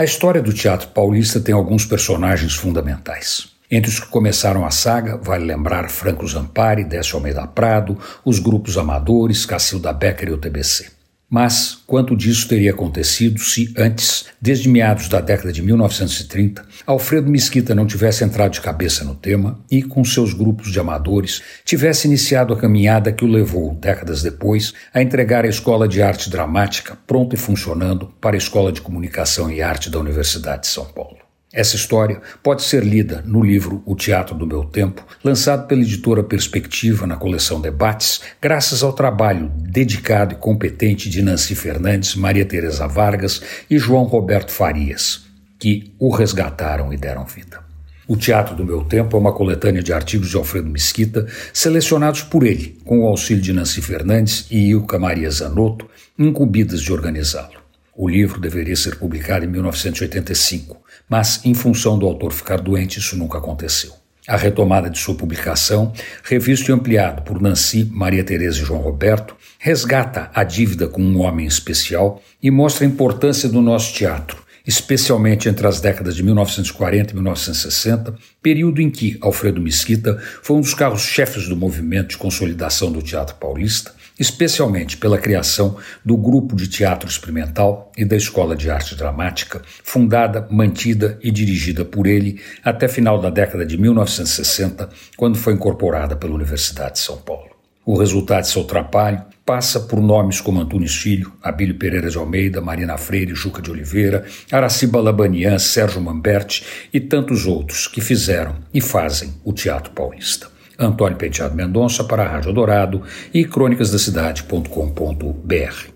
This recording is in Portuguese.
A história do teatro paulista tem alguns personagens fundamentais. Entre os que começaram a saga, vale lembrar Franco Zampari, Décio Almeida Prado, os grupos amadores, Cacilda Becker e o TBC. Mas quanto disso teria acontecido se antes, desde meados da década de 1930, Alfredo Mesquita não tivesse entrado de cabeça no tema e, com seus grupos de amadores, tivesse iniciado a caminhada que o levou, décadas depois, a entregar a Escola de Arte Dramática, pronta e funcionando, para a Escola de Comunicação e Arte da Universidade de São Paulo. Essa história pode ser lida no livro O Teatro do Meu Tempo, lançado pela editora Perspectiva na coleção Debates, graças ao trabalho dedicado e competente de Nancy Fernandes, Maria Teresa Vargas e João Roberto Farias, que o resgataram e deram vida. O Teatro do Meu Tempo é uma coletânea de artigos de Alfredo Mesquita, selecionados por ele, com o auxílio de Nancy Fernandes e Ilka Maria Zanotto, incumbidas de organizá-lo. O livro deveria ser publicado em 1985, mas, em função do autor ficar doente, isso nunca aconteceu. A retomada de sua publicação, revisto e ampliado por Nancy, Maria Tereza e João Roberto, resgata a dívida com um homem especial e mostra a importância do nosso teatro, especialmente entre as décadas de 1940 e 1960, período em que Alfredo Mesquita foi um dos carros-chefes do movimento de consolidação do teatro paulista especialmente pela criação do Grupo de Teatro Experimental e da Escola de Arte Dramática, fundada, mantida e dirigida por ele até final da década de 1960, quando foi incorporada pela Universidade de São Paulo. O resultado de seu trabalho passa por nomes como Antunes Filho, Abílio Pereira de Almeida, Marina Freire, Juca de Oliveira, Araciba Labanian, Sérgio Mamberti e tantos outros que fizeram e fazem o teatro paulista. Antônio Penteado Mendonça para a Rádio Dourado e crônicasdacidade.com.br.